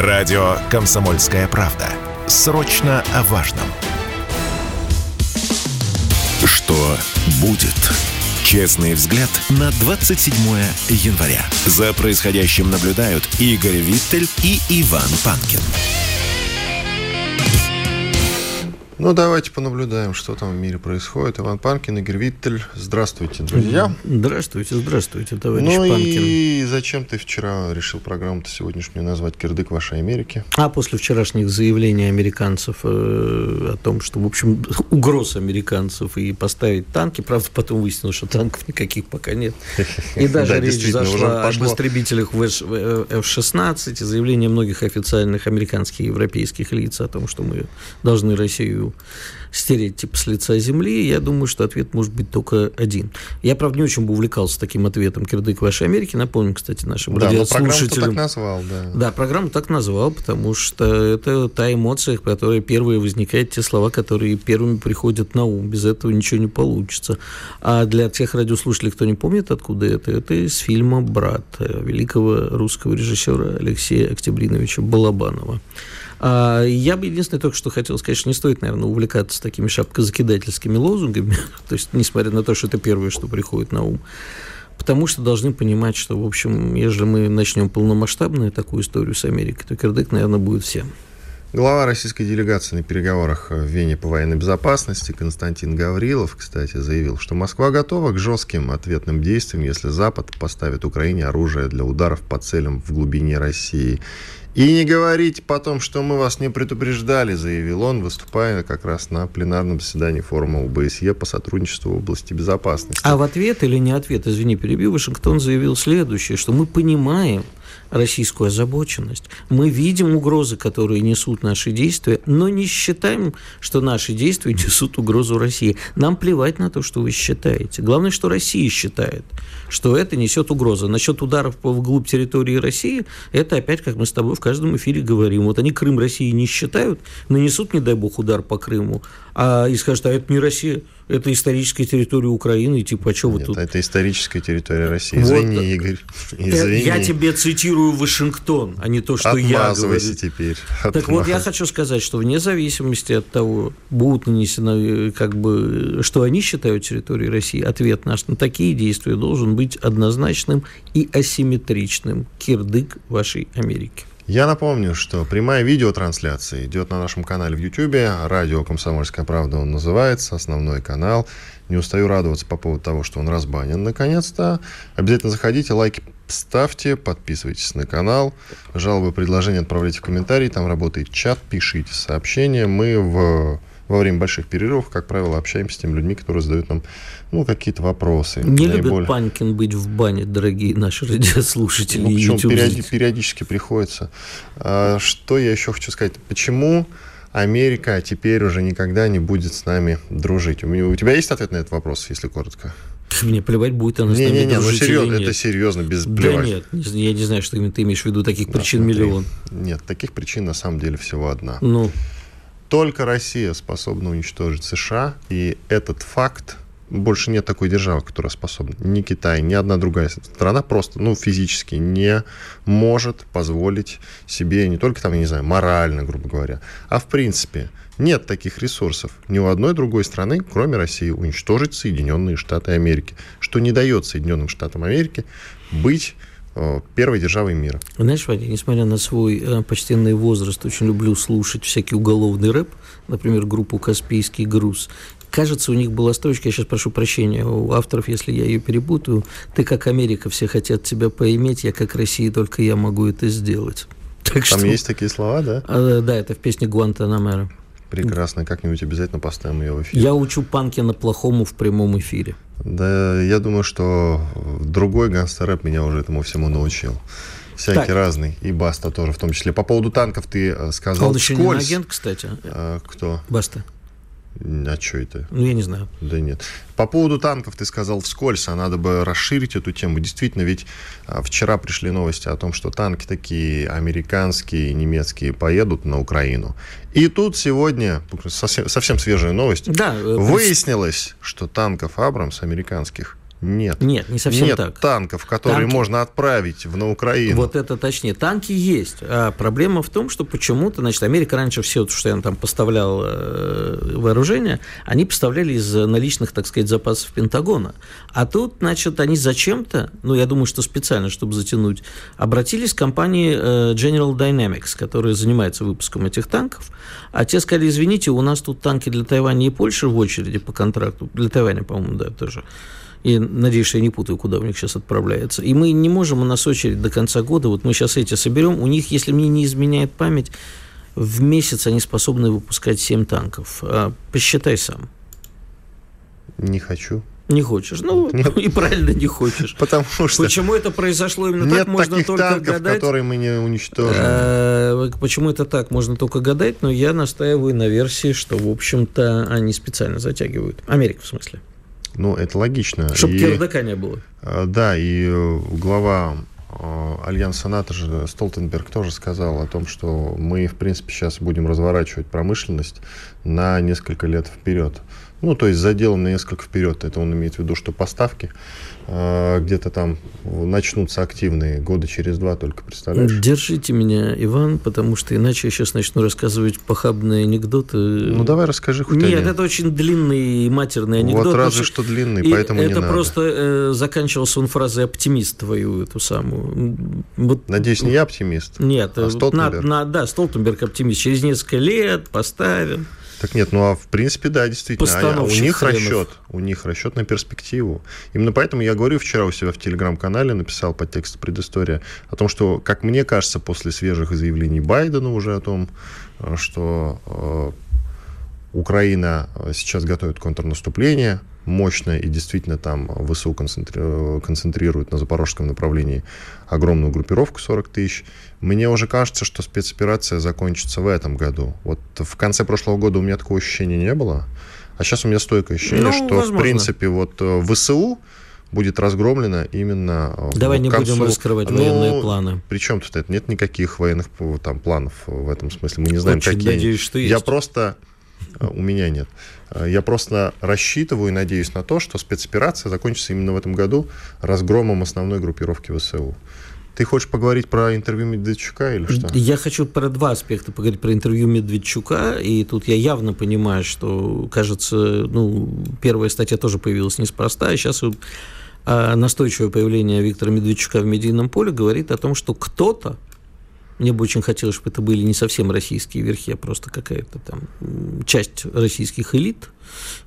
Радио «Комсомольская правда». Срочно о важном. Что будет? Честный взгляд на 27 января. За происходящим наблюдают Игорь Виттель и Иван Панкин. Ну, давайте понаблюдаем, что там в мире происходит. Иван Панкин, Игорь Виттель. Здравствуйте, друзья. Здравствуйте, здравствуйте, товарищ ну Панкин. и зачем ты вчера решил программу-то сегодняшнюю назвать «Кирдык вашей Америки»? А после вчерашних заявлений американцев э, о том, что, в общем, угроз американцев и поставить танки, правда, потом выяснилось, что танков никаких пока нет. И даже Да, речь зашла об истребителях в F-16, и заявления многих официальных американских и европейских лиц о том, что мы должны Россию стереть типа с лица земли, я думаю, что ответ может быть только один. Я, правда, не очень бы увлекался таким ответом «Кирдык вашей Америки». Напомню, кстати, нашим Да, радиослушателям. так назвал, да. Да, программу так назвал, потому что это та эмоция, которая первая возникает, те слова, которые первыми приходят на ум. Без этого ничего не получится. А для тех радиослушателей, кто не помнит, откуда это, это из фильма «Брат» великого русского режиссера Алексея Октябриновича Балабанова. А я бы единственное только что хотел сказать, что не стоит, наверное, увлекаться такими шапкозакидательскими лозунгами, то есть, несмотря на то, что это первое, что приходит на ум. Потому что должны понимать, что, в общем, если мы начнем полномасштабную такую историю с Америкой, то кирдык, наверное, будет всем. Глава российской делегации на переговорах в Вене по военной безопасности Константин Гаврилов, кстати, заявил, что Москва готова к жестким ответным действиям, если Запад поставит Украине оружие для ударов по целям в глубине России. И не говорите потом, что мы вас не предупреждали, заявил он, выступая как раз на пленарном заседании форума ОБСЕ по сотрудничеству в области безопасности. А в ответ или не ответ, извини, перебью, Вашингтон заявил следующее, что мы понимаем, российскую озабоченность. Мы видим угрозы, которые несут наши действия, но не считаем, что наши действия несут угрозу России. Нам плевать на то, что вы считаете. Главное, что Россия считает, что это несет угрозу. Насчет ударов вглубь территории России, это опять, как мы с тобой в каждом эфире говорим. Вот они Крым России не считают, нанесут, не дай бог, удар по Крыму, а и скажут, а это не Россия, это историческая территория Украины, и типа, а что вы Нет, тут? это историческая территория России. Вот. Извини, Игорь. Извини. Я тебе цитирую Вашингтон, а не то, что я говорю. теперь. Так вот, я хочу сказать, что вне зависимости от того, будут нанесены, э, как бы, что они считают территорией России, ответ наш на такие действия должен быть однозначным и асимметричным. Кирдык вашей Америки. Я напомню, что прямая видеотрансляция идет на нашем канале в YouTube. Радио «Комсомольская правда» он называется, основной канал. Не устаю радоваться по поводу того, что он разбанен наконец-то. Обязательно заходите, лайки ставьте, подписывайтесь на канал. Жалобы, предложения отправляйте в комментарии. Там работает чат, пишите сообщения. Мы в, во время больших перерывов, как правило, общаемся с теми людьми, которые задают нам ну, какие-то вопросы. Не любит Наиболее- Панькин быть в бане, дорогие наши радиослушатели Ну, YouTube периоди- периодически приходится. А, Что я еще хочу сказать? Почему Америка теперь уже никогда не будет с нами дружить? У меня- у тебя есть ответ на этот вопрос, если коротко? Мне плевать, будет она с нами Не-не-не, ну дружить или серьезно, нет. это серьезно, без Да плевать. нет, не- я не знаю, что ты имеешь в виду, таких Да, причин смотри. миллион. Нет, таких причин на самом деле всего одна. Ну, Только Россия способна уничтожить США, и этот факт больше нет такой державы, которая способна. Ни Китай, ни одна другая страна просто, ну, физически не может позволить себе не только там, я не знаю, морально, грубо говоря, а в принципе нет таких ресурсов ни у одной другой страны, кроме России, уничтожить Соединенные Штаты Америки, что не дает Соединенным Штатам Америки быть первой державой мира. Знаешь, Вадя, несмотря на свой э, почтенный возраст, очень люблю слушать всякий уголовный рэп, например, группу «Каспийский груз». Кажется, у них была строчка, я сейчас прошу прощения у авторов, если я ее перепутаю, «Ты как Америка, все хотят тебя поиметь, я как Россия, только я могу это сделать». Так Там что, есть такие слова, да? А, да, это в песне Гуантанамера. Прекрасно, как-нибудь обязательно поставим ее в эфир. Я учу Панкина плохому в прямом эфире. Да, я думаю, что другой гангстер-рэп меня уже этому всему научил. Всякий Так. разный. И Баста тоже в том числе. По поводу танков ты э, сказал Он еще не агент, кстати. А, кто? Баста. А что это? Ну, я не знаю. Да нет. По поводу танков ты сказал вскользь, а надо бы расширить эту тему. Действительно, ведь а, вчера пришли новости о том, что танки такие американские, немецкие поедут на Украину. И тут сегодня, совсем, совсем свежая новость, Да, э, выяснилось, что танков Абрамс американских Нет. Нет, не совсем Нет так. танков, которые Танки. можно отправить в, на Украину. Вот это точнее. Танки есть. А проблема в том, что почему-то, значит, Америка раньше все, что я там поставлял э, вооружение, они поставляли из наличных, так сказать, запасов Пентагона. А тут, значит, они зачем-то, ну, я думаю, что специально, чтобы затянуть, обратились к компании э, General Dynamics, которая занимается выпуском этих танков. А те сказали, извините, у нас тут танки для Тайваня и Польши в очереди по контракту. Для Тайваня, по-моему, да, тоже. И надеюсь, что я не путаю, куда у них сейчас отправляется. И мы не можем, у нас очередь до конца года, вот мы сейчас эти соберем, у них, если мне не изменяет память, в месяц они способны выпускать 7 танков. А, посчитай сам. Не хочу. Не хочешь. Ну, Нет. и правильно не хочешь. Потому что Почему это произошло именно так, нет можно таких только танков, гадать. которые мы не уничтожим. Э, Почему это так, можно только гадать, но я настаиваю на версии, что, в общем-то, они специально затягивают. Америка, в смысле. Ну, это логично. Чтобы И, кирдака не было. э, Да, и э, глава э, Альянса НАТО же Столтенберг тоже сказал о том, что мы, в принципе, сейчас будем разворачивать промышленность на несколько лет вперед. Ну, то есть заделом на несколько вперед. Это он имеет в виду, что поставки э, где-то там начнутся активные года через два только, представляешь? Держите меня, Иван, потому что иначе я сейчас начну рассказывать похабные анекдоты. Ну, давай расскажи хоть Нет, один. это очень длинный и матерный анекдот. Вот разве что длинный, и поэтому не это надо. просто э, заканчивался он фразой «оптимист» твою, эту самую. Вот, Надеюсь, не я оптимист. Нет, А э, Столтенберг? на- на- да, Столтенберг оптимист. Через несколько лет поставим. Так нет, ну а в принципе, да, действительно. А- а у Постановщик них хренов. расчет. У них расчет на перспективу. Именно поэтому я говорю вчера у себя в телеграм-канале, написал под текст предыстория, о том, что, как мне кажется, после свежих заявлений Байдена уже о том, э, что э, Украина э, сейчас готовит контрнаступление мощное, и действительно там ВСУ концентри- концентрирует на запорожском направлении огромную группировку 40 тысяч. Мне уже кажется, что спецоперация закончится в этом году. Вот в конце прошлого года у меня такого ощущения не было, а сейчас у меня стойкое ощущение, Ну, что возможно. в принципе вот э, ВСУ будет разгромлено именно э, Давай к не будем концу- раскрывать Ну, военные планы. Причем тут это? Нет никаких военных э, там планов в этом смысле. Мы не знаем, Очень какие. надеюсь, что Я есть. просто э, у меня нет. Э, Я просто рассчитываю и надеюсь на то, что спецоперация закончится именно в этом году разгромом основной группировки ВСУ. Ты хочешь поговорить про интервью Медведчука или что? Я хочу про два аспекта поговорить, про интервью Медведчука, и тут я явно понимаю, что, кажется, ну, первая статья тоже появилась неспроста, а сейчас а, настойчивое появление Виктора Медведчука в медийном поле говорит о том, что кто-то, мне бы очень хотелось, чтобы это были не совсем российские верхи, а просто какая-то там часть российских элит,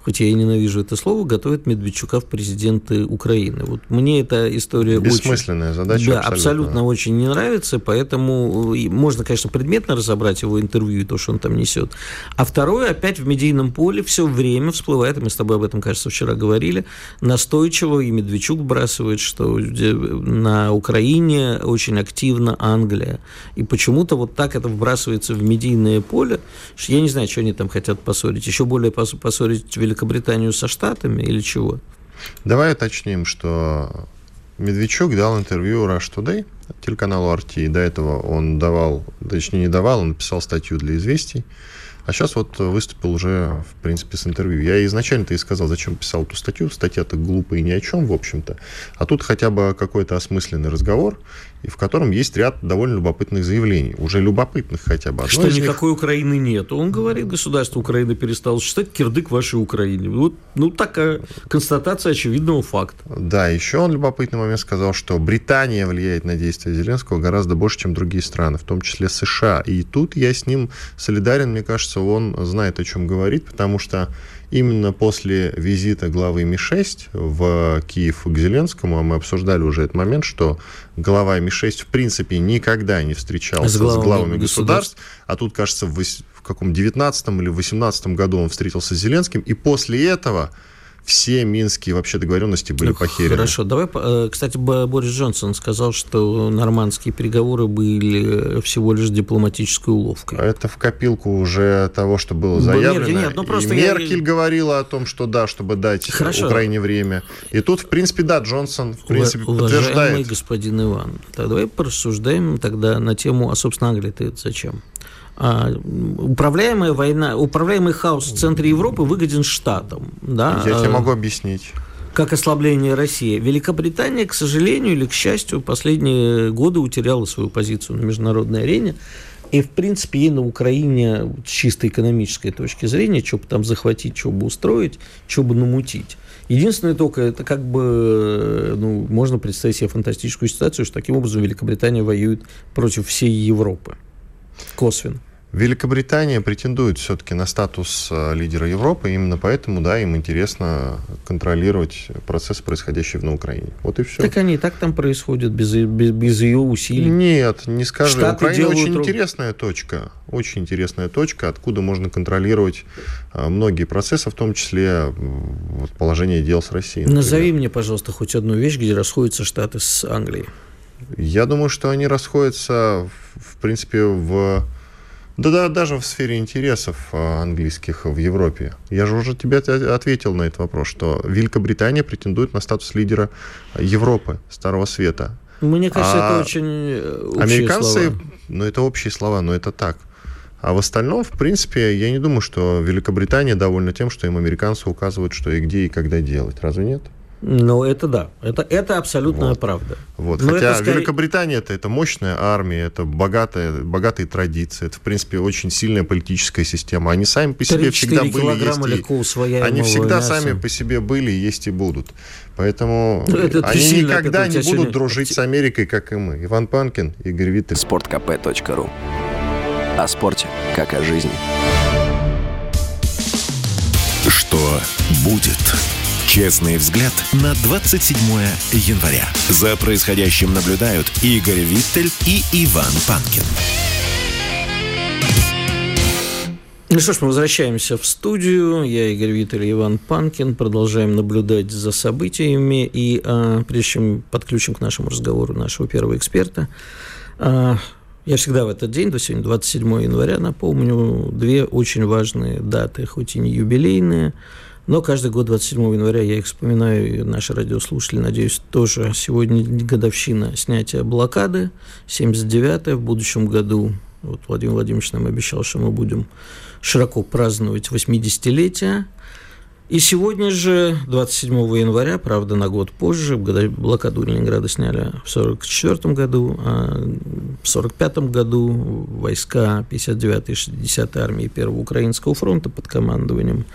хоть я и ненавижу это слово, готовит Медведчука в президенты Украины. Вот мне эта история очень... Бессмысленная задача. Да, абсолютно. очень не нравится, поэтому и можно, конечно, предметно разобрать его интервью и то, что он там несет. А второе, опять в медийном поле все время всплывает, и мы с тобой об этом, кажется, вчера говорили, настойчиво, и Медведчук бросает, что на Украине очень активно Англия. И почему-то вот так это вбрасывается в медийное поле, что я не знаю, что они там хотят поссорить. Еще более пос- поссорить Великобританию со Штатами или чего? Давай уточним, что Медведчук дал интервью Rush Today, телеканалу RT. До этого он давал, точнее не давал, он написал статью для известий. А сейчас вот выступил уже, в принципе, с интервью. Я изначально-то и сказал, зачем писал эту статью. Статья-то глупая и ни о чем, в общем-то. А тут хотя бы какой-то осмысленный разговор, и в котором есть ряд довольно любопытных заявлений. Уже любопытных хотя бы. Одно Что из них- никакой Украины нет. Он говорит, государство Украины перестало считать кирдык вашей Украине. Вот, ну, такая констатация очевидного факта. Да, еще он любопытный момент сказал, что Британия влияет на действия Зеленского гораздо больше, чем другие страны, в том числе США. И тут я с ним солидарен, мне кажется, он знает, о чем говорит, потому что именно после визита главы МИ-6 в Киев к Зеленскому, а мы обсуждали уже этот момент, что глава МИ-6 в принципе никогда не встречался С с главами главами, государств. государств, а тут, кажется, в, в каком 19 или 18 году он встретился с Зеленским, и после этого все минские вообще договоренности были Ну, похерены. Хорошо, давай, э, кстати, Борис Джонсон сказал, что нормандские переговоры были всего лишь дипломатической уловкой. Это в копилку уже того, что было заявлено. Меркель, нет, ну И просто я- Меркель говорила о том, что да, чтобы дать Хорошо. Украине время. И тут, в принципе, да, Джонсон, в принципе, Ува- Уважаемый подтверждает. господин Иван, давай порассуждаем тогда на тему, а, собственно, Англия-то зачем? А, управляемая война, управляемый хаос в центре Европы выгоден штатам. Да? Я тебе А, могу объяснить. как ослабление России. Великобритания, к сожалению или к счастью, последние годы утеряла свою позицию на международной арене. И, в принципе, ей на Украине с чисто экономической точки зрения, что бы там захватить, что бы устроить, что бы намутить. Единственное только, это как бы, ну, можно представить себе фантастическую ситуацию, что таким образом Великобритания воюет против всей Европы. Косвенно. Великобритания претендует все-таки на статус э, лидера Европы, именно поэтому, да, им интересно контролировать процесс, происходящий на Украине. Вот и все. Так они и так там происходят без, без, без ее усилий. Нет, не скажи. Штаты Украина очень руб... интересная точка, очень интересная точка, откуда можно контролировать э, многие процессы, в том числе вот, положение дел с Россией. Например. Назови мне, пожалуйста, хоть одну вещь, где расходятся Штаты с Англией. Я думаю, что они расходятся, в принципе, в да, да, даже в сфере интересов а, английских в Европе. Я же уже тебе ответил на этот вопрос, что Великобритания претендует на статус лидера Европы, Старого Света. Мне кажется, а это очень э, общие Американцы, слова. ну это общие слова, но это так. А в остальном, в принципе, я не думаю, что Великобритания довольна тем, что им американцы указывают, что и где и когда делать. Разве нет? Ну, это да. Это, это абсолютная вот. правда. Вот. Но Хотя это Великобритания это, это мощная армия, это богатая, богатые традиции, это, в принципе, очень сильная политическая система. Они сами по себе всегда были, есть и... Они всегда мяса. сами по себе были, есть и будут. Поэтому ну, это они никогда не будут дружить с Америкой, как и мы. Иван Панкин, Игорь Виттель. Спорткп.ру О спорте, как о жизни. Что будет? Честный взгляд на 27 января. За происходящим наблюдают Игорь Виттель и Иван Панкин. Ну что ж, мы возвращаемся в студию. Я Игорь Виттель и Иван Панкин. Продолжаем наблюдать за событиями. И а, прежде чем подключим к нашему разговору нашего первого эксперта, а, я всегда в этот день, до сегодня 27 января, напомню, две очень важные даты, хоть и не юбилейные, но каждый год 27 января я их вспоминаю, и наши радиослушатели, надеюсь, тоже. Сегодня годовщина снятия блокады, 79-я. В будущем году вот Владимир Владимирович нам обещал, что мы будем широко праздновать 80-летие. И сегодня же, 27 января, правда, на год позже, блокаду Ленинграда сняли в 1944 году, а в 1945 году войска 59-й и 60-й армии Первого Украинского фронта под командованием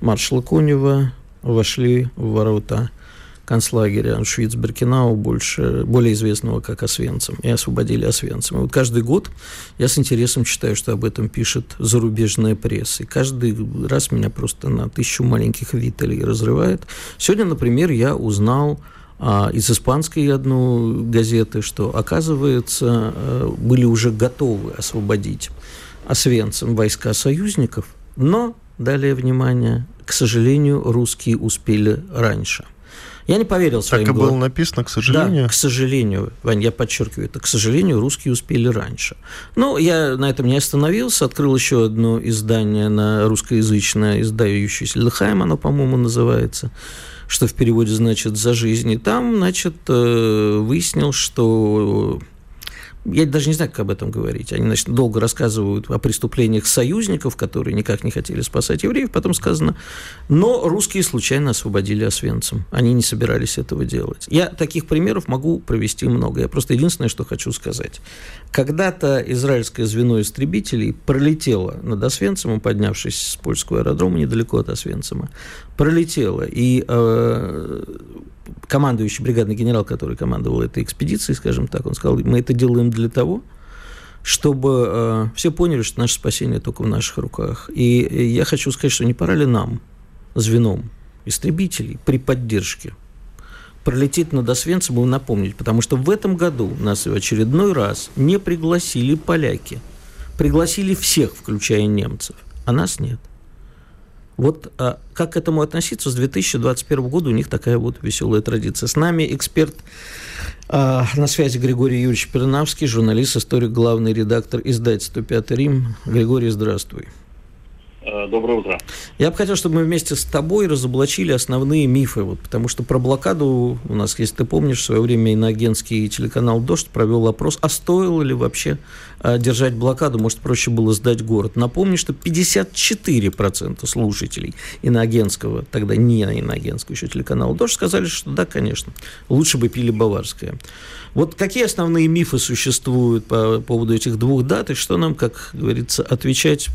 маршала Конева вошли в ворота концлагеря Аншвиц-Беркинау, больше, более известного как Освенцим, и освободили Освенцим. И вот каждый год я с интересом читаю, что об этом пишет зарубежная пресса. И каждый раз меня просто на тысячу маленьких вителей разрывает. Сегодня, например, я узнал а, из испанской одну газеты, что, оказывается, э, были уже готовы освободить Освенцим войска союзников, но далее внимание, к сожалению, русские успели раньше. Я не поверил своим Так и было написано, к сожалению. Да, к сожалению, Вань, я подчеркиваю это, к сожалению, русские успели раньше. Но я на этом не остановился, открыл еще одно издание на русскоязычное, издающееся Лехайм, оно, по-моему, называется, что в переводе значит «за жизнь». И там, значит, э, выяснил, что я даже не знаю, как об этом говорить. Они, значит, долго рассказывают о преступлениях союзников, которые никак не хотели спасать евреев. Потом сказано, но русские случайно освободили Освенцим. Они не собирались этого делать. Я таких примеров могу провести много. Я просто единственное, что хочу сказать. Когда-то израильское звено истребителей пролетело над Освенцимом, поднявшись с польского аэродрома недалеко от Освенцима. Пролетело. И э, командующий бригадный генерал, который командовал этой экспедицией, скажем так, он сказал, мы это делаем для того, чтобы э, все поняли, что наше спасение только в наших руках. И я хочу сказать, что не пора ли нам, звеном истребителей, при поддержке пролететь над Освенцем и напомнить, потому что в этом году нас в очередной раз не пригласили поляки. Пригласили всех, включая немцев, а нас нет. Вот а, как к этому относиться? С 2021 года у них такая вот веселая традиция. С нами эксперт а, на связи Григорий Юрьевич Пернавский, журналист, историк, главный редактор издательства «Пятый Рим». Григорий, здравствуй. Э, доброе утро. Я бы хотел, чтобы мы вместе с тобой разоблачили основные мифы, вот, потому что про блокаду у нас, если ты помнишь, в свое время иноагентский телеканал «Дождь» провел опрос, а стоило ли вообще а, держать блокаду, может, проще было сдать город. Напомню, что 54% слушателей иноагентского, тогда не иноагентского еще телеканала «Дождь», сказали, что да, конечно, лучше бы пили баварское. Вот какие основные мифы существуют по поводу этих двух дат, и что нам, как говорится, отвечать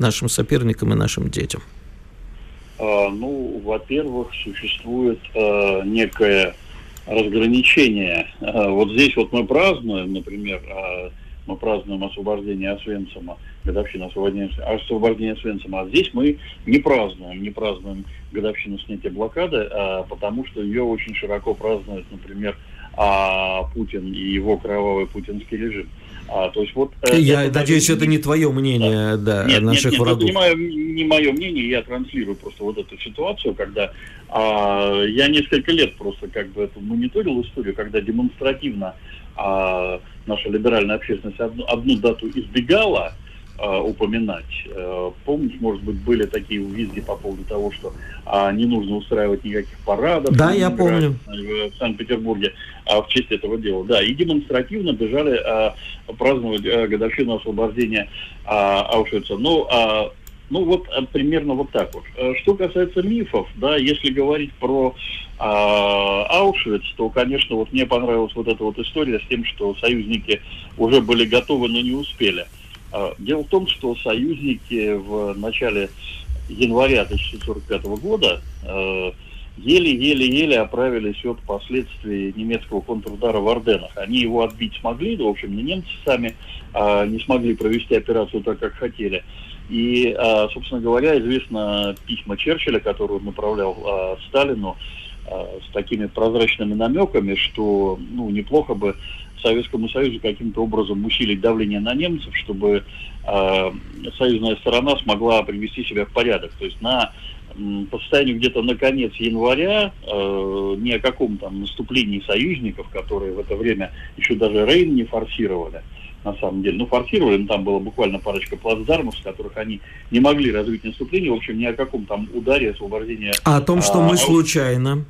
нашим соперникам и нашим детям? А, ну, во-первых, существует а, некое разграничение. А, вот здесь вот мы празднуем, например, мы празднуем освобождение Освенцима, годовщину освобождения, освобождения Освенцима, а здесь мы не празднуем, не празднуем годовщину снятия блокады, потому что ее очень широко празднуют, например, Путин и его кровавый путинский режим. А, то есть вот, э, я это, надеюсь, это не твое мнение да. Да, нет, наших нет, нет, врагов. Это не мое, не мое мнение, я транслирую просто вот эту ситуацию, когда а, я несколько лет просто как бы эту мониторил историю, когда демонстративно а, наша либеральная общественность одну, одну дату избегала, упоминать. Э, помните, может быть, были такие визги по поводу того, что а, не нужно устраивать никаких парадов. Да, я помню. В Санкт-Петербурге а, в честь этого дела. Да, и демонстративно бежали а, праздновать а, годовщину освобождения а, Аушвица. Ну, а, ну вот примерно вот так вот. Что касается мифов, да, если говорить про а, Аушвиц, то, конечно, вот мне понравилась вот эта вот история с тем, что союзники уже были готовы, но не успели. Дело в том, что союзники в начале января 1945 года э, еле-еле-еле оправились от последствий немецкого контрудара в Орденах. Они его отбить смогли, да, в общем, не немцы сами а, не смогли провести операцию так, как хотели. И, а, собственно говоря, известно письма Черчилля, которые он направлял а, Сталину а, с такими прозрачными намеками, что ну, неплохо бы Советскому Союзу каким-то образом усилить давление на немцев, чтобы э, союзная сторона смогла привести себя в порядок. То есть на по состоянию где-то на конец января э, ни о каком там наступлении союзников, которые в это время еще даже Рейн не форсировали, на самом деле. Ну, форсировали, но там было буквально парочка плацдармов, с которых они не могли развить наступление. В общем, ни о каком там ударе освобождения... А о том, что а, мы случайно.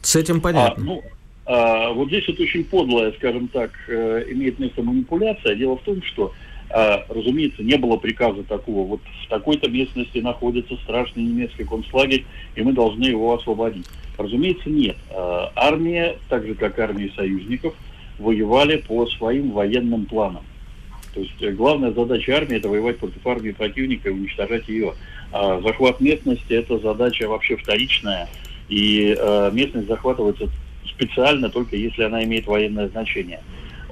С этим понятно. А, ну, а, вот здесь вот очень подлая, скажем так, э, имеет место манипуляция. Дело в том, что, а, разумеется, не было приказа такого. Вот в такой-то местности находится страшный немецкий концлагерь, и мы должны его освободить. Разумеется, нет. А, армия, так же как армии союзников, воевали по своим военным планам. То есть э, главная задача армии это воевать против армии противника и уничтожать ее. Захват местности это задача вообще вторичная, и э, местность захватывается специально только если она имеет военное значение.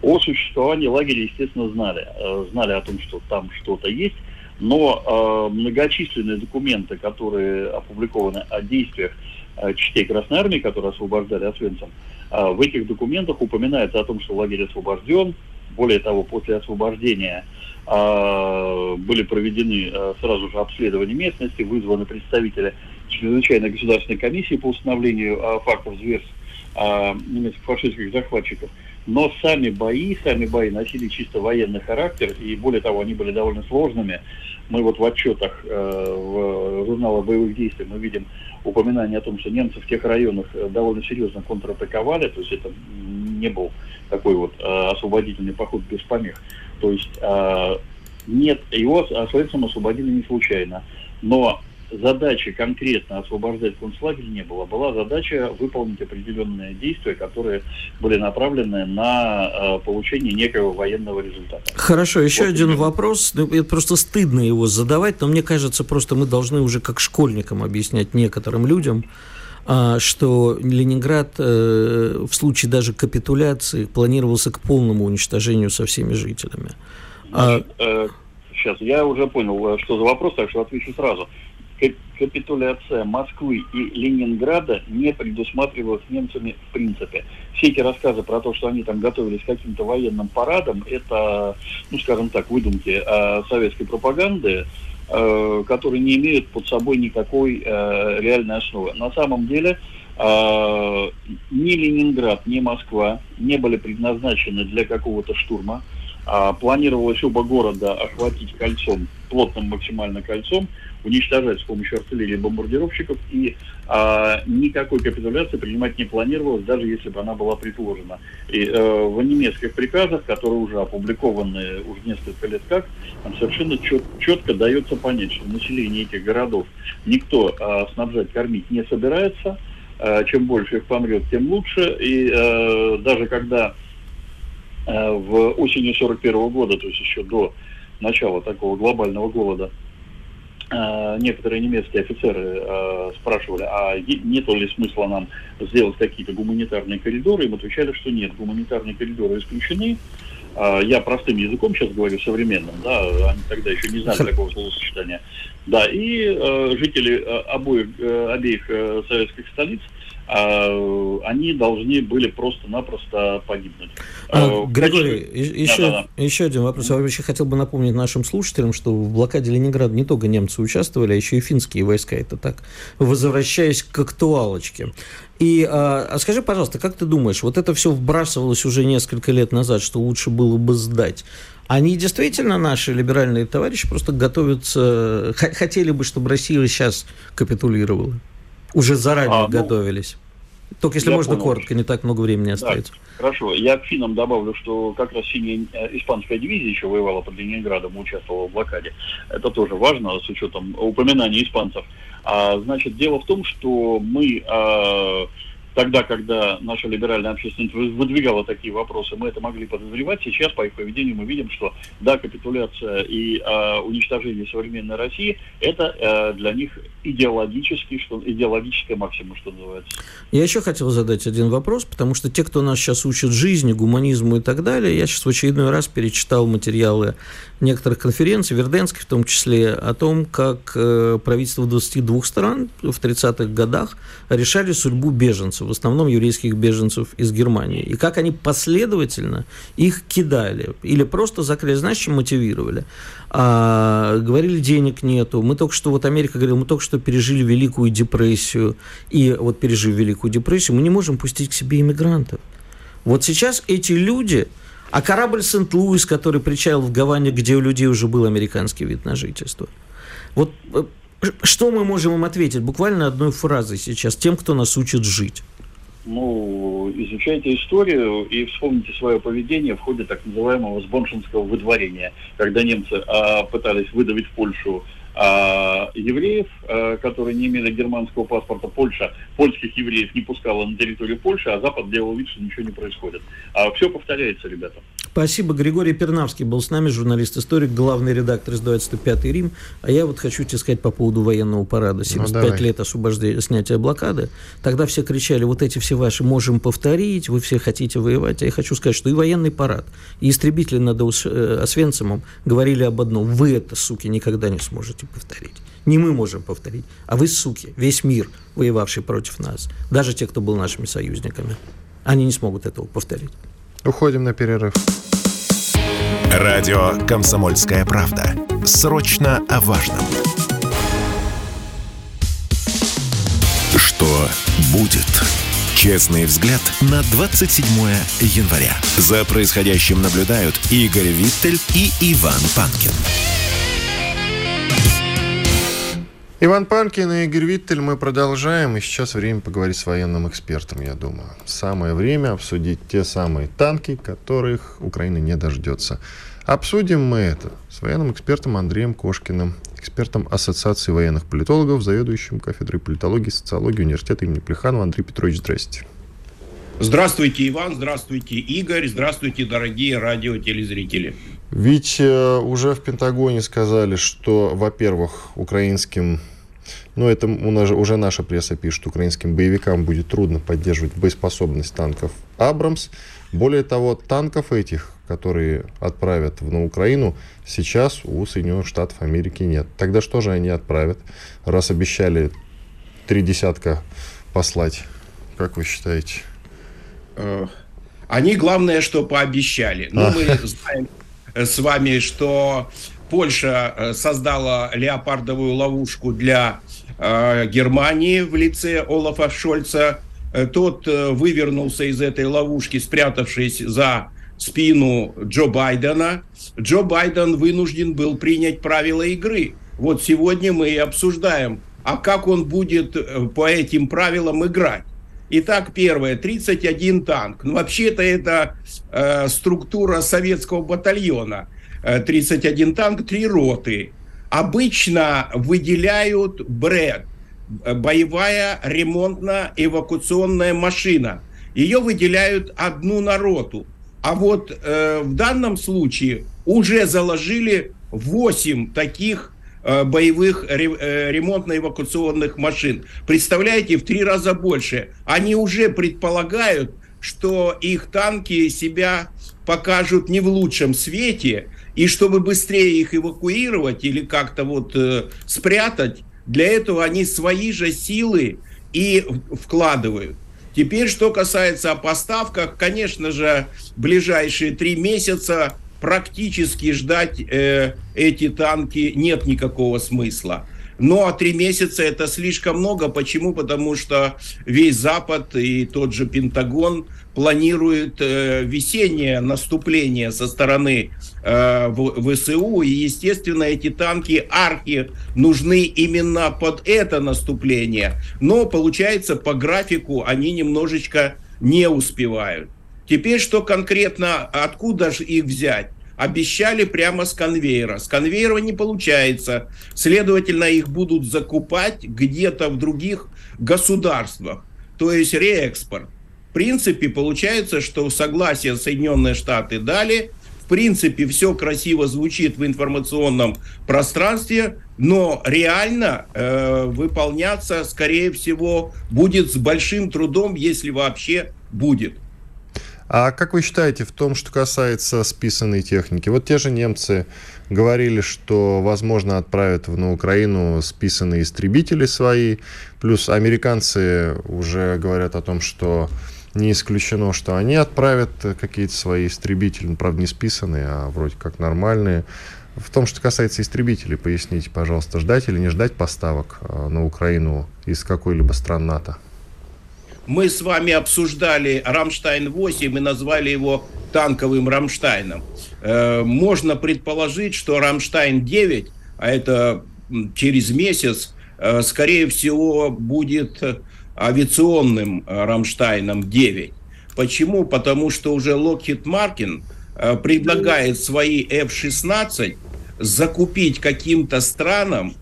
О существовании лагеря, естественно, знали. Э, знали о том, что там что-то есть, но э, многочисленные документы, которые опубликованы о действиях э, частей Красной Армии, которые освобождали Освенцим, э, в этих документах упоминается о том, что лагерь освобожден. Более того, после освобождения э, были проведены э, сразу же обследования местности, вызваны представители чрезвычайной государственной комиссии по установлению э, фактов зверств а, немецких фашистских захватчиков. Но сами бои, сами бои носили чисто военный характер, и более того, они были довольно сложными. Мы вот в отчетах э, в журнала боевых действий мы видим упоминание о том, что немцы в тех районах э, довольно серьезно контратаковали, то есть это не был такой вот э, освободительный поход без помех. То есть э, нет, его Освенцим освободили не случайно. Но задачи конкретно освобождать концлагерь не было. Была задача выполнить определенные действия, которые были направлены на э, получение некого военного результата. Хорошо, еще вот один именно. вопрос. Ну, это просто стыдно его задавать, но мне кажется, просто мы должны уже как школьникам объяснять некоторым людям, а, что Ленинград э, в случае даже капитуляции планировался к полному уничтожению со всеми жителями. А Значит, э, сейчас, я уже понял, что за вопрос, так что отвечу сразу капитуляция Москвы и Ленинграда не предусматривалась немцами в принципе. Все эти рассказы про то, что они там готовились к каким-то военным парадам, это, ну, скажем так, выдумки э, советской пропаганды, э, которые не имеют под собой никакой э, реальной основы. На самом деле э, ни Ленинград, ни Москва не были предназначены для какого-то штурма. А, планировалось оба города охватить кольцом, плотным максимально кольцом, уничтожать с помощью артиллерии бомбардировщиков, и а, никакой капитуляции принимать не планировалось, даже если бы она была предложена. И э, в немецких приказах, которые уже опубликованы уже несколько лет как, там совершенно чет, четко дается понять, что население этих городов никто э, снабжать, кормить не собирается, э, чем больше их помрет, тем лучше, и э, даже когда э, в осенью 41 года, то есть еще до начала такого глобального голода, некоторые немецкие офицеры э, спрашивали, а нет ли смысла нам сделать какие-то гуманитарные коридоры, им отвечали, что нет, гуманитарные коридоры исключены. Э, я простым языком сейчас говорю, современным, да, они тогда еще не знали такого словосочетания. Да, и э, жители э, обоих, э, обеих э, советских столиц – а, они должны были просто-напросто погибнуть. А, а Григорий, еще, да, да, да. еще один вопрос. Я вообще хотел бы напомнить нашим слушателям, что в блокаде Ленинграда не только немцы участвовали, а еще и финские войска. Это так, возвращаясь к актуалочке. И а, а скажи, пожалуйста, как ты думаешь, вот это все вбрасывалось уже несколько лет назад, что лучше было бы сдать. Они действительно, наши либеральные товарищи, просто готовятся, хотели бы, чтобы Россия сейчас капитулировала? Уже заранее а, ну, готовились. Только если можно понял. коротко, не так много времени остается. Да, хорошо. Я к финнам добавлю, что как раз синяя э, испанская дивизия еще воевала под Ленинградом, участвовала в блокаде. Это тоже важно с учетом упоминания испанцев. А, значит, дело в том, что мы а, тогда, когда наша либеральная общественность выдвигала такие вопросы, мы это могли подозревать. Сейчас по их поведению мы видим, что да, капитуляция и э, уничтожение современной России это э, для них идеологический, что идеологическая максима, что называется. Я еще хотел задать один вопрос, потому что те, кто нас сейчас учат жизни, гуманизму и так далее, я сейчас в очередной раз перечитал материалы некоторых конференций, Верденской в том числе, о том, как э, правительства 22 стран в 30-х годах решали судьбу беженцев, в основном еврейских беженцев из Германии, и как они последовательно их кидали или просто закрыли, знаешь, чем мотивировали? А, говорили, денег нету. Мы только что, вот Америка говорила, мы только что пережили Великую депрессию, и вот пережив Великую депрессию, мы не можем пустить к себе иммигрантов. Вот сейчас эти люди, а корабль Сент-Луис, который причалил в Гаване, где у людей уже был американский вид на жительство. Вот э, что мы можем им ответить буквально одной фразой сейчас тем, кто нас учит жить? Ну, изучайте историю и вспомните свое поведение в ходе так называемого сбоншинского выдворения, когда немцы а, пытались выдавить Польшу а, евреев, а, которые не имели германского паспорта, Польша польских евреев не пускала на территорию Польши, а Запад делал вид, что ничего не происходит. А все повторяется, ребята. Спасибо. Григорий Пернавский был с нами, журналист-историк, главный редактор издательства «Пятый Рим». А я вот хочу тебе сказать по поводу военного парада. 75 ну, лет освобождения, снятия блокады. Тогда все кричали, вот эти все ваши можем повторить, вы все хотите воевать. А я хочу сказать, что и военный парад, и истребители над э, Освенцимом говорили об одном. Вы это, суки, никогда не сможете повторить. Не мы можем повторить, а вы, суки, весь мир, воевавший против нас. Даже те, кто был нашими союзниками. Они не смогут этого повторить. Уходим на перерыв. Радио «Комсомольская правда». Срочно о важном. Что будет? Честный взгляд на 27 января. За происходящим наблюдают Игорь Виттель и Иван Панкин. Иван Панкин и Игорь Виттель, мы продолжаем. И сейчас время поговорить с военным экспертом, я думаю. Самое время обсудить те самые танки, которых Украина не дождется. Обсудим мы это с военным экспертом Андреем Кошкиным, экспертом Ассоциации военных политологов, заведующим кафедрой политологии и социологии университета имени Плеханова. Андрей Петрович, здрасте. Здравствуйте, Иван, здравствуйте, Игорь, здравствуйте, дорогие радиотелезрители. Ведь э, уже в Пентагоне сказали, что, во-первых, украинским, ну это у нас, уже наша пресса пишет, украинским боевикам будет трудно поддерживать боеспособность танков «Абрамс». Более того, танков этих, которые отправят на Украину, сейчас у Соединенных Штатов Америки нет. Тогда что же они отправят, раз обещали три десятка послать? Как вы считаете? Э, они, главное, что пообещали. Ну, мы знаем с вами, что Польша э, создала леопардовую ловушку для э, Германии в лице Олафа Шольца. Тот вывернулся из этой ловушки, спрятавшись за спину Джо Байдена, Джо Байден вынужден был принять правила игры. Вот сегодня мы и обсуждаем, а как он будет э, по этим правилам играть. Итак, первое, 31 танк. Ну, вообще-то это э, структура советского батальона. 31 э, танк, 3 роты. Обычно выделяют БРЭД, боевая ремонтно-эвакуационная машина. Ее выделяют одну на роту. А вот э, в данном случае уже заложили 8 таких э, боевых ре, э, ремонтно-эвакуационных машин. Представляете, в три раза больше. Они уже предполагают, что их танки себя покажут не в лучшем свете, и чтобы быстрее их эвакуировать или как-то вот э, спрятать, для этого они свои же силы и вкладывают. Теперь, что касается о поставках, конечно же, ближайшие три месяца практически ждать э, эти танки нет никакого смысла. Но а три месяца это слишком много. Почему? Потому что весь Запад и тот же Пентагон планирует э, весеннее наступление со стороны э, ВСУ. И, естественно, эти танки архи нужны именно под это наступление. Но, получается, по графику они немножечко не успевают. Теперь, что конкретно, откуда же их взять? обещали прямо с конвейера. С конвейера не получается. Следовательно, их будут закупать где-то в других государствах. То есть реэкспорт. В принципе, получается, что согласие Соединенные Штаты дали. В принципе, все красиво звучит в информационном пространстве, но реально э, выполняться, скорее всего, будет с большим трудом, если вообще будет. А как вы считаете, в том, что касается списанной техники, вот те же немцы говорили, что, возможно, отправят на Украину списанные истребители свои, плюс американцы уже говорят о том, что не исключено, что они отправят какие-то свои истребители, ну, правда, не списанные, а вроде как нормальные. В том, что касается истребителей, поясните, пожалуйста, ждать или не ждать поставок а, на Украину из какой-либо стран НАТО? Мы с вами обсуждали Рамштайн-8 и назвали его танковым Рамштайном. Э, можно предположить, что Рамштайн-9, а это через месяц, э, скорее всего, будет авиационным Рамштайном 9. Почему? Потому что уже Martin э, предлагает свои F-16 закупить каким-то странам,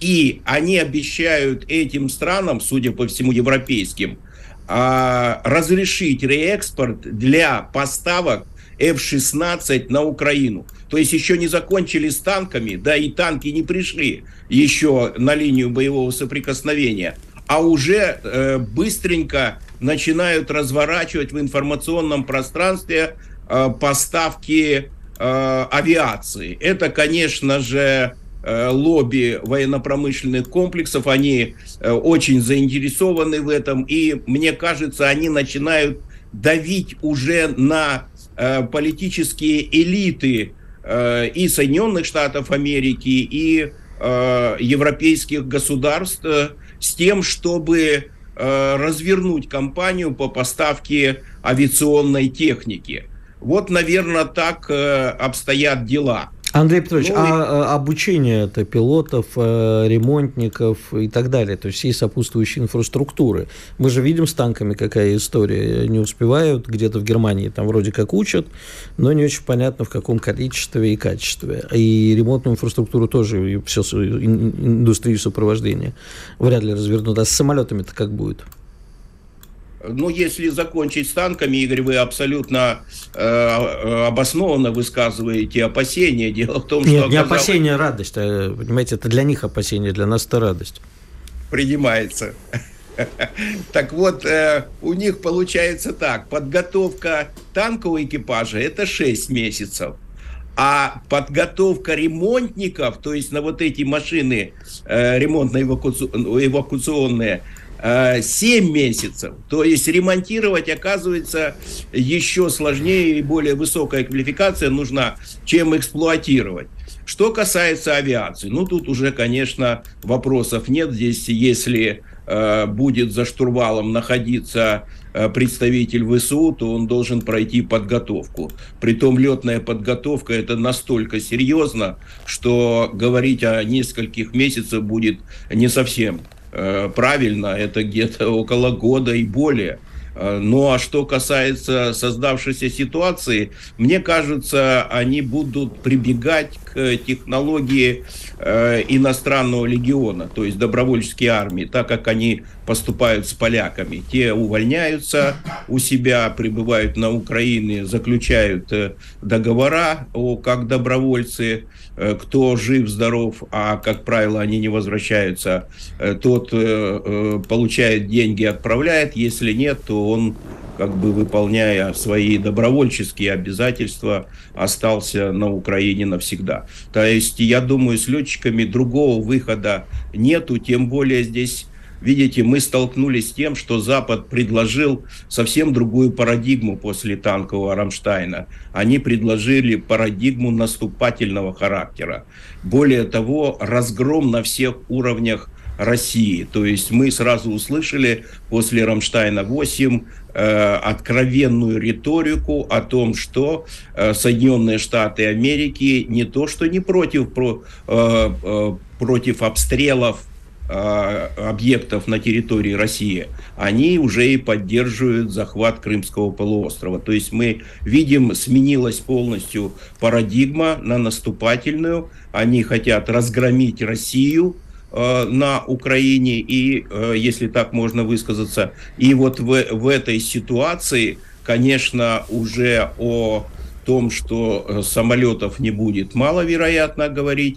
и они обещают этим странам, судя по всему европейским, а, разрешить реэкспорт для поставок F-16 на Украину. То есть еще не закончили с танками, да и танки не пришли еще на линию боевого соприкосновения, а уже э, быстренько начинают разворачивать в информационном пространстве э, поставки э, авиации. Это, конечно же, лобби военно-промышленных комплексов, они э, очень заинтересованы в этом, и мне кажется, они начинают давить уже на э, политические элиты и Соединенных Штатов Америки, и европейских государств с тем, чтобы развернуть кампанию по поставке авиационной техники. Вот, наверное, так обстоят дела. Андрей Петрович, ну, а, а обучение это пилотов, э, ремонтников и так далее, то есть всей сопутствующей инфраструктуры. Мы же видим с танками, какая история. Не успевают, где-то в Германии там вроде как учат, но не очень понятно в каком количестве и качестве. И ремонтную инфраструктуру тоже, и все индустрию сопровождения вряд ли развернут. А с самолетами-то как будет? Ну, если закончить с танками, Игорь, вы абсолютно э, обоснованно высказываете опасения. Дело в том, Нет, что... Нет, не опасение, а радость. А, понимаете, это для них опасение, для нас это радость. Принимается. Так вот, э, у них получается так. Подготовка танкового экипажа – это 6 месяцев. А подготовка ремонтников, то есть на вот эти машины э, ремонтно-эвакуационные, 7 месяцев. То есть ремонтировать, оказывается, еще сложнее и более высокая квалификация нужна, чем эксплуатировать. Что касается авиации, ну тут уже, конечно, вопросов нет. Здесь, если э, будет за штурвалом находиться э, представитель ВСУ, то он должен пройти подготовку. Притом летная подготовка это настолько серьезно, что говорить о нескольких месяцах будет не совсем э, правильно. Это где-то около года и более. Э, ну а что касается создавшейся ситуации, мне кажется, они будут прибегать к технологии э, иностранного легиона, то есть добровольческой армии, так как они поступают с поляками. Те увольняются у себя, прибывают на Украину, заключают э, договора о, как добровольцы, Э, кто жив, здоров, а, как правило, они не возвращаются, э, тот э, получает деньги, отправляет. Если нет, то он как бы выполняя свои добровольческие обязательства, остался на Украине навсегда. То есть, я думаю, с летчиками другого выхода нету, тем более здесь Видите, мы столкнулись с тем, что Запад предложил совсем другую парадигму после танкового Рамштайна. Они предложили парадигму наступательного характера. Более того, разгром на всех уровнях России. То есть мы сразу услышали после Рамштайна 8 э, откровенную риторику о том, что э, Соединенные Штаты Америки не то что не против, про, э, против обстрелов объектов на территории России, они уже и поддерживают захват Крымского полуострова. То есть мы видим, сменилась полностью парадигма на наступательную. Они хотят разгромить Россию, а, на Украине и, а, если так можно высказаться, и вот в, в этой ситуации, конечно, уже о том, что э, самолетов не будет, маловероятно говорить.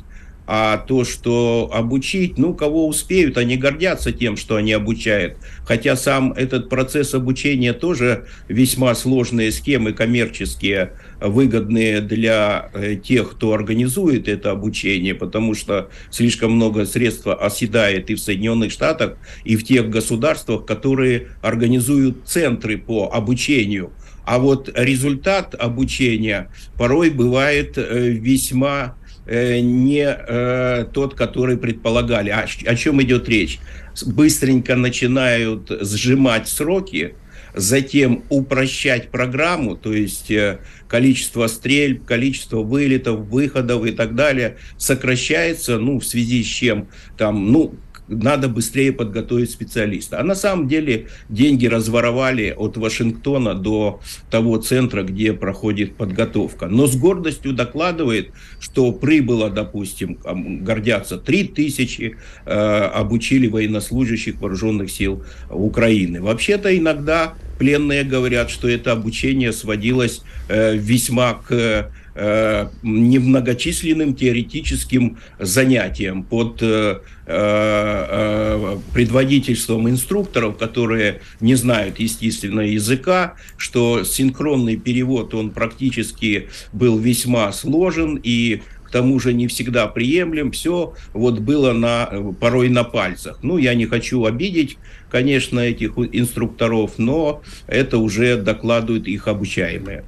А то, что обучить, ну, кого успеют, они гордятся тем, что они обучают. Хотя сам этот процесс обучения тоже весьма сложные схемы коммерческие, выгодные для э, тех, кто организует это обучение, потому что слишком много средств оседает и в Соединенных Штатах, и в тех государствах, которые организуют центры по обучению. А вот результат обучения порой бывает э, весьма не э, тот, который предполагали. О, о чем идет речь? Быстренько начинают сжимать сроки, затем упрощать программу, то есть э, количество стрельб, количество вылетов, выходов и так далее сокращается, ну, в связи с чем там, ну, надо быстрее подготовить специалиста. А на самом деле деньги разворовали от Вашингтона до того центра, где проходит подготовка. Но с гордостью докладывает, что прибыло, допустим, гордятся 3000, э, обучили военнослужащих вооруженных сил Украины. Вообще-то иногда пленные говорят, что это обучение сводилось э, весьма к Э, немногочисленным теоретическим занятиям под э, э, предводительством инструкторов, которые не знают естественного языка, что синхронный перевод, он практически был весьма сложен и к тому же не всегда приемлем, все вот было на, порой на пальцах. Ну, я не хочу обидеть, конечно, этих инструкторов, но это уже докладывают их обучаемые.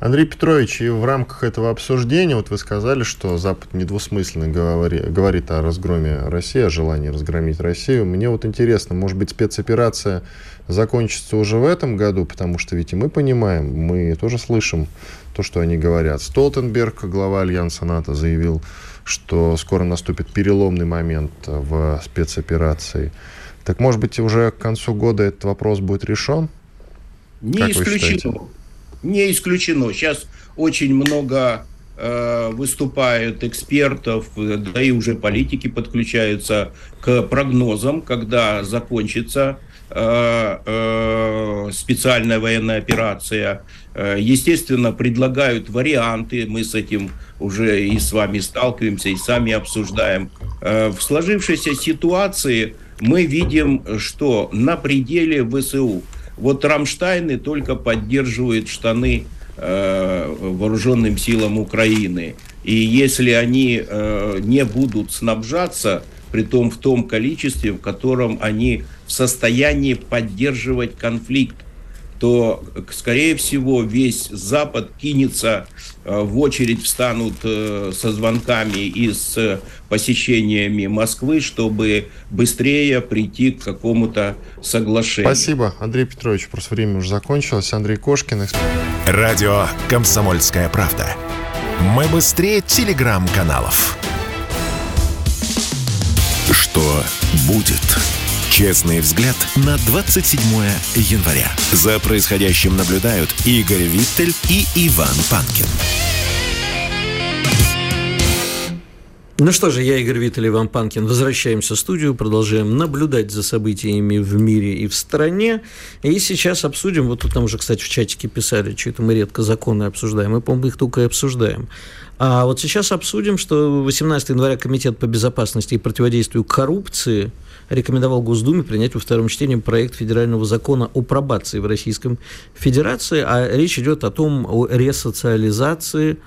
Андрей Петрович, и в рамках этого обсуждения, вот вы сказали, что Запад недвусмысленно говори, говорит о разгроме России, о желании разгромить Россию. Мне вот интересно, может быть, спецоперация закончится уже в этом году, потому что ведь и мы понимаем, мы тоже слышим то, что они говорят. Столтенберг, глава Альянса НАТО, заявил, что скоро наступит переломный момент в спецоперации. Так, может быть, уже к концу года этот вопрос будет решен? Не как исключено. Не исключено. Сейчас очень много э, выступают экспертов, да и уже политики подключаются к прогнозам, когда закончится э, э, специальная военная операция. Э, естественно, предлагают варианты, мы с этим уже и с вами сталкиваемся, и сами обсуждаем. В сложившейся ситуации мы видим, что на пределе ВСУ – вот Рамштайны только поддерживают штаны э, вооруженным силам Украины. И если они э, не будут снабжаться, при том в том количестве, в котором они в состоянии поддерживать конфликт, то, скорее всего, весь Запад кинется э, в очередь, встанут э, со звонками и с посещениями Москвы, чтобы быстрее прийти к какому-то соглашению. Спасибо, Андрей Петрович. Просто время уже закончилось. Андрей Кошкин. Радио «Комсомольская правда». Мы быстрее телеграм-каналов. Что будет? Честный взгляд на 27 января. За происходящим наблюдают Игорь Виттель и Иван Панкин. Ну что же, я Игорь Виттель, Иван Панкин. Возвращаемся в студию, продолжаем наблюдать за событиями в мире и в стране. И сейчас обсудим, вот тут нам уже, кстати, в чатике писали, что это мы редко законы обсуждаем. Мы, по-моему, их только и обсуждаем. А вот сейчас обсудим, что 18 января Комитет по безопасности и противодействию коррупции – рекомендовал Госдуме принять во втором чтении проект федерального закона о пробации в Российском Федерации, а речь идет о том, о ресоциализации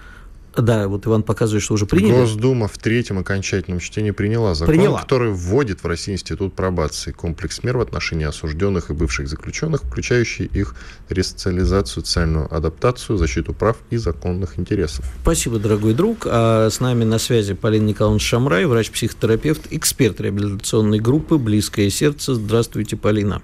да, вот Иван показывает, что уже приняли. Госдума в третьем окончательном чтении приняла закон, приняла. который вводит в России институт пробации, комплекс мер в отношении осужденных и бывших заключенных, включающий их ресоциализацию, социальную адаптацию, защиту прав и законных интересов. Спасибо, дорогой друг. А с нами на связи Полина Николаевна Шамрай, врач-психотерапевт, эксперт реабилитационной группы «Близкое сердце». Здравствуйте, Полина.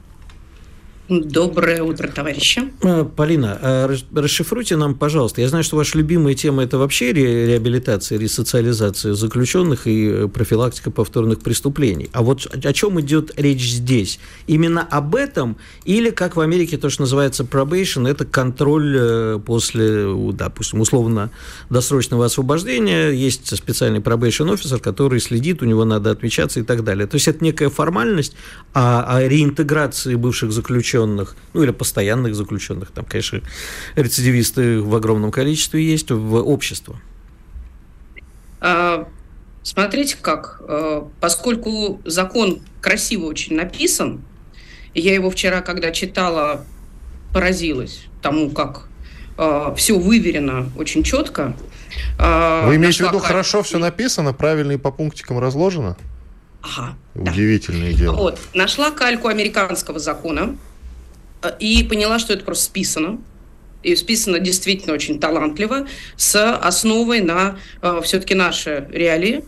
Доброе утро, товарищи. Э, Полина, э, расшифруйте нам, пожалуйста. Я знаю, что ваша любимая тема – это вообще реабилитация, ресоциализация заключенных и э, профилактика повторных преступлений. А вот о чем идет речь здесь? Именно об этом или, как в Америке то, что называется probation, это контроль после, допустим, условно-досрочного освобождения. Есть специальный probation офицер, который следит, у него надо отмечаться и так далее. То есть это некая формальность, а о реинтеграции бывших заключенных заключенных, ну или постоянных заключенных, там, конечно, рецидивисты в огромном количестве есть, в общество? А, смотрите как, а, поскольку закон красиво очень написан, я его вчера, когда читала, поразилась тому, как а, все выверено очень четко. Вы имеете в виду, хорошо все написано, правильно и по пунктикам разложено? Ага. Удивительное да. дело. Вот. Нашла кальку американского закона, и поняла, что это просто списано. И списано действительно очень талантливо, с основой на э, все-таки наши реалии.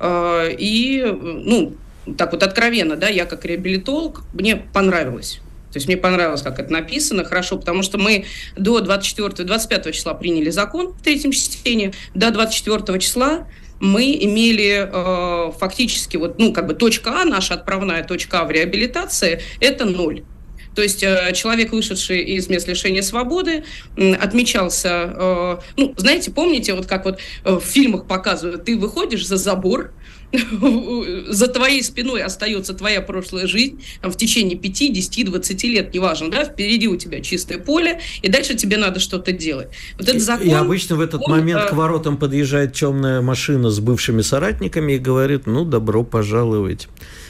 Э, и, ну, так вот откровенно, да, я как реабилитолог, мне понравилось. То есть мне понравилось, как это написано, хорошо, потому что мы до 24-25 числа приняли закон в третьем чтении, до 24 числа мы имели э, фактически вот, ну, как бы точка А, наша отправная точка А в реабилитации, это ноль. То есть э, человек, вышедший из мест лишения свободы, отмечался, э, ну, знаете, помните, вот как вот э, в фильмах показывают, ты выходишь за забор, за твоей спиной остается твоя прошлая жизнь там, в течение 5, 10, 20 лет, неважно, да, впереди у тебя чистое поле, и дальше тебе надо что-то делать. Вот этот закон, и обычно в этот он, момент а... к воротам подъезжает темная машина с бывшими соратниками и говорит, ну, добро пожаловать.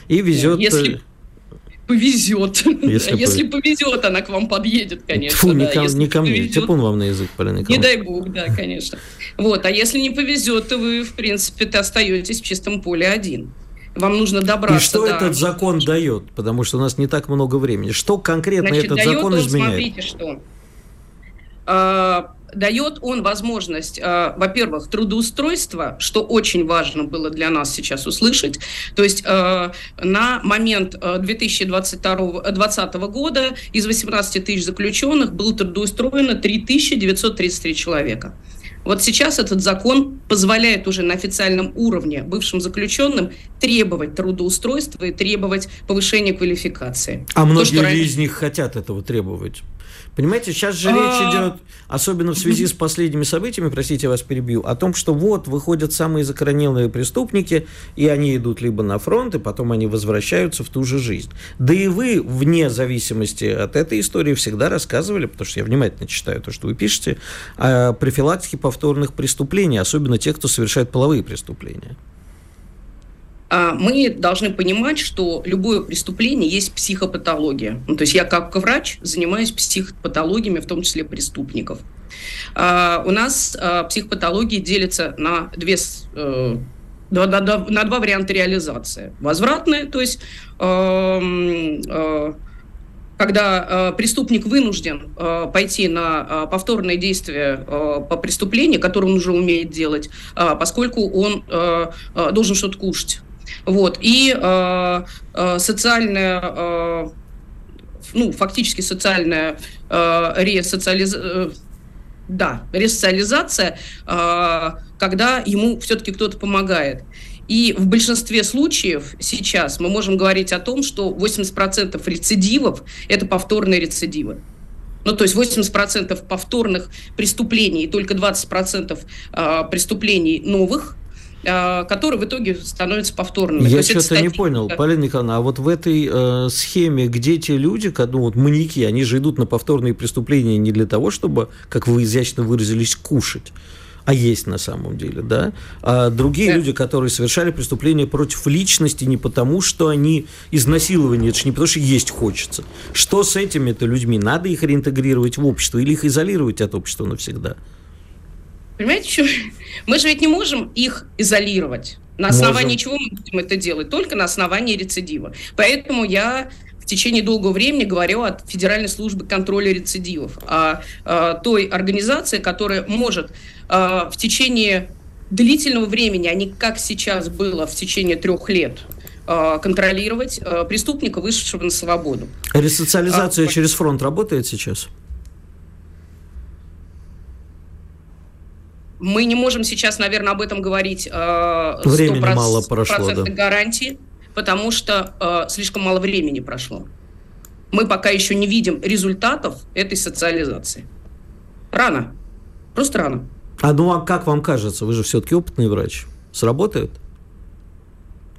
И везет... Если повезет. Если, если повезет, она к вам подъедет, конечно. Фу, да. не, ко, если не ко мне. Повезет, Типун вам на язык, Полина Не дай бог, да, конечно. Вот, а если не повезет, то вы, в принципе, то остаетесь в чистом поле один. Вам нужно добраться. И что до... этот закон дает? Потому что у нас не так много времени. Что конкретно Значит, этот закон он, изменяет? Смотрите, что. А, дает он возможность, э, во-первых, трудоустройства, что очень важно было для нас сейчас услышать. То есть э, на момент 2020 э, года из 18 тысяч заключенных было трудоустроено 3933 человека. Вот сейчас этот закон позволяет уже на официальном уровне бывшим заключенным требовать трудоустройства и требовать повышения квалификации. А многие То, раньше... из них хотят этого требовать? Понимаете, сейчас же речь а. идет, особенно в связи с последними событиями, простите, я вас перебью, о том, что вот выходят самые закоренелые преступники, и они идут либо на фронт, и потом они возвращаются в ту же жизнь. Да и вы, вне зависимости от этой истории, всегда рассказывали, потому что я внимательно читаю то, что вы пишете, о профилактике повторных преступлений, особенно тех, кто совершает половые преступления. А мы должны понимать, что любое преступление есть психопатология. Ну, то есть я как врач занимаюсь психопатологиями, в том числе преступников. А, у нас а, психопатологии делятся на две э, на, на, на два варианта реализации. Возвратная, то есть э, э, когда э, преступник вынужден э, пойти на э, повторное действие э, по преступлению, которое он уже умеет делать, э, поскольку он э, э, должен что-то кушать. Вот. И э, э, социальная, э, ну, фактически социальная э, ресоциализация, э, да, ресоциализация, э, когда ему все-таки кто-то помогает. И в большинстве случаев сейчас мы можем говорить о том, что 80% рецидивов – это повторные рецидивы. Ну, то есть 80% повторных преступлений и только 20% э, преступлений новых, которые в итоге становятся повторными. Я что-то не понял, Полина Николаевна, а вот в этой э, схеме, где те люди, ну вот маньяки, они же идут на повторные преступления не для того, чтобы, как вы изящно выразились, кушать, а есть на самом деле, да. А другие да. люди, которые совершали преступления против личности не потому, что они изнасилованы, это же не потому, что есть хочется. Что с этими-то людьми? Надо их реинтегрировать в общество или их изолировать от общества навсегда? Понимаете, что? мы же ведь не можем их изолировать. На основании Можем. чего мы будем это делать? Только на основании рецидива. Поэтому я в течение долгого времени говорю о Федеральной службе контроля рецидивов, о, о той организации, которая может э, в течение длительного времени, а не как сейчас было в течение трех лет, контролировать преступника, вышедшего на свободу. Ресоциализация а, через фронт работает сейчас? Мы не можем сейчас, наверное, об этом говорить. Э, Времени мало прошло, да. гарантии потому что э, слишком мало времени прошло. Мы пока еще не видим результатов этой социализации. Рано. Просто рано. А ну а как вам кажется, вы же все-таки опытный врач, сработает?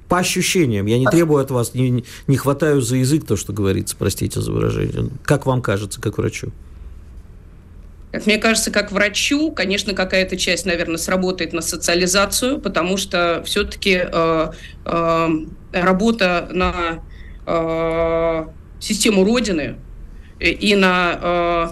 По ощущениям, я не а требую от вас, не, не хватаю за язык то, что говорится, простите за выражение. Как вам кажется, как врачу? Как мне кажется, как врачу, конечно, какая-то часть, наверное, сработает на социализацию, потому что все-таки э, э, работа на э, систему Родины и на э,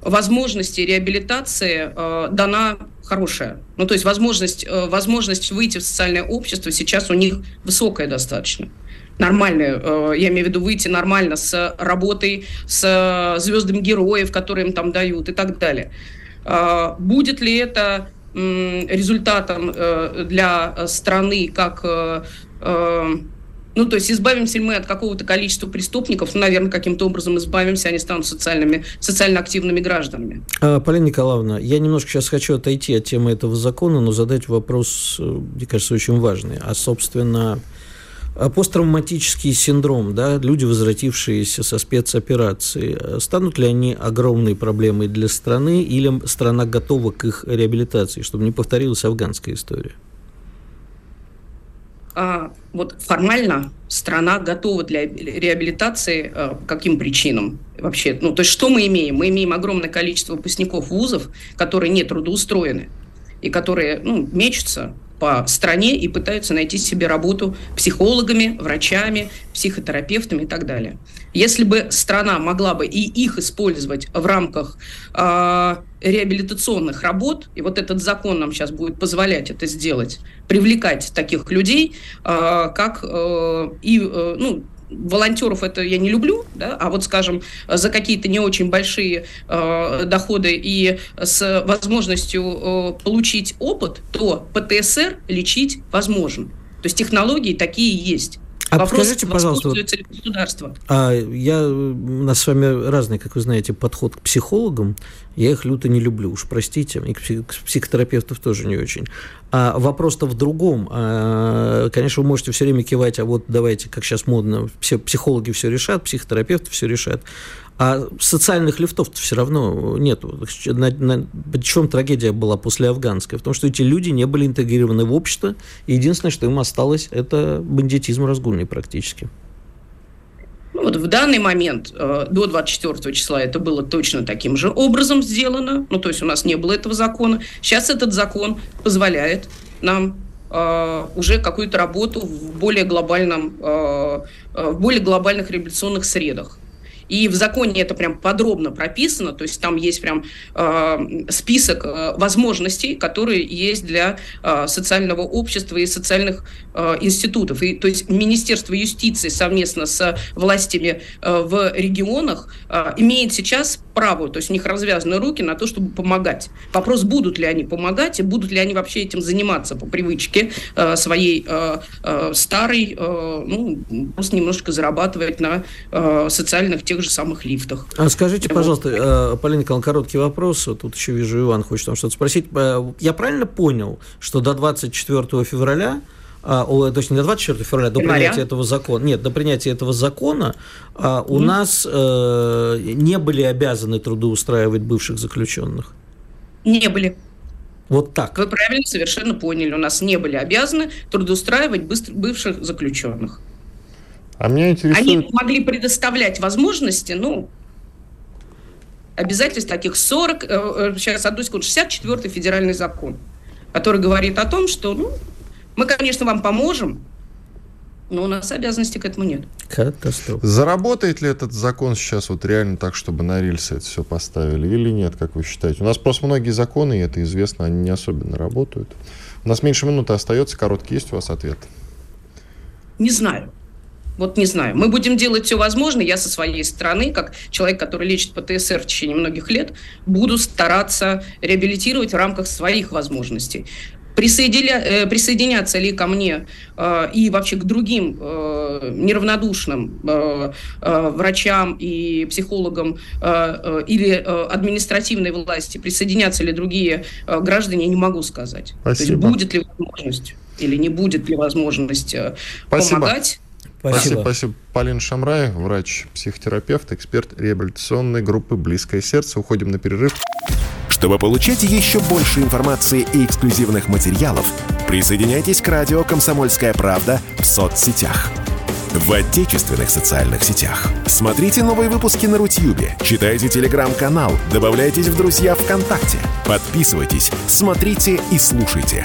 возможности реабилитации э, дана хорошая. Ну, то есть возможность, э, возможность выйти в социальное общество сейчас у них высокая достаточно нормальные, э, я имею в виду выйти нормально с работой, с звездами героев, которые им там дают и так далее. Э, будет ли это результатом э, для страны как ну, то есть избавимся ли мы от какого-то количества преступников, ну, наверное, каким-то образом избавимся, они станут социальными, социально активными гражданами. Полина Николаевна, я немножко сейчас хочу отойти от темы этого закона, но задать вопрос, мне кажется, очень важный. А, собственно, посттравматический синдром, да, люди, возвратившиеся со спецоперации, станут ли они огромной проблемой для страны или страна готова к их реабилитации, чтобы не повторилась афганская история? А, вот формально страна готова для реабилитации по каким причинам вообще? Ну, то есть что мы имеем? Мы имеем огромное количество выпускников вузов, которые не трудоустроены и которые ну, мечутся по стране и пытаются найти себе работу психологами, врачами, психотерапевтами и так далее. Если бы страна могла бы и их использовать в рамках э, реабилитационных работ, и вот этот закон нам сейчас будет позволять это сделать, привлекать таких людей, э, как э, и э, ну, волонтеров это я не люблю, да, а вот, скажем, за какие-то не очень большие э, доходы и с возможностью э, получить опыт, то ПТСР лечить возможно. То есть технологии такие есть. А Вопрос, подскажите, пожалуйста, вот, государство. А я, у нас с вами разный, как вы знаете, подход к психологам. Я их люто не люблю, уж простите, и к, псих, к психотерапевтов тоже не очень. А вопрос-то в другом. А, конечно, вы можете все время кивать, а вот давайте, как сейчас модно, все психологи все решат, психотерапевты все решат. А социальных лифтов все равно нет. На, на, чем трагедия была после афганской? В том, что эти люди не были интегрированы в общество, и единственное, что им осталось, это бандитизм разгульный практически. Ну, вот в данный момент, э, до 24 числа, это было точно таким же образом сделано. Ну, то есть у нас не было этого закона. Сейчас этот закон позволяет нам э, уже какую-то работу в более глобальном, э, в более глобальных революционных средах. И в законе это прям подробно прописано, то есть там есть прям э, список э, возможностей, которые есть для э, социального общества и социальных э, институтов. И, то есть Министерство юстиции совместно с властями э, в регионах э, имеет сейчас право, то есть у них развязаны руки на то, чтобы помогать. Вопрос, будут ли они помогать и будут ли они вообще этим заниматься по привычке э, своей э, э, старой, э, ну, просто немножко зарабатывать на э, социальных тех же самых лифтах. А скажите, пожалуйста, э, Полина Николаевна, короткий вопрос. Тут еще вижу, Иван хочет там что-то спросить. Э, я правильно понял, что до 24 февраля а, то есть не до 24 февраля, до Января. принятия этого закона, нет, до принятия этого закона а, у mm. нас э, не были обязаны трудоустраивать бывших заключенных. Не были. Вот так. Вы правильно совершенно поняли. У нас не были обязаны трудоустраивать быстро, бывших заключенных. А меня интересует... Они могли предоставлять возможности, ну, обязательств таких 40, э, э, сейчас одну секунду, 64-й федеральный закон, который говорит о том, что, ну, мы, конечно, вам поможем, но у нас обязанности к этому нет. Катастрофа. Заработает ли этот закон сейчас вот реально так, чтобы на рельсы это все поставили или нет, как вы считаете? У нас просто многие законы, и это известно, они не особенно работают. У нас меньше минуты остается, короткий есть у вас ответ? Не знаю. Вот не знаю. Мы будем делать все возможное. Я со своей стороны, как человек, который лечит ПТСР в течение многих лет, буду стараться реабилитировать в рамках своих возможностей. Присоединя, э, присоединяться ли ко мне э, и вообще к другим э, неравнодушным э, э, врачам и психологам э, э, или э, административной власти, присоединятся ли другие э, граждане, я не могу сказать. Спасибо. То есть будет ли возможность или не будет ли возможность э, помогать. Спасибо. Спасибо. Полина Шамрай, врач-психотерапевт, эксперт реабилитационной группы «Близкое сердце». Уходим на перерыв. Чтобы получать еще больше информации и эксклюзивных материалов, присоединяйтесь к радио «Комсомольская правда» в соцсетях. В отечественных социальных сетях. Смотрите новые выпуски на Рутьюбе, читайте телеграм-канал, добавляйтесь в друзья ВКонтакте, подписывайтесь, смотрите и слушайте.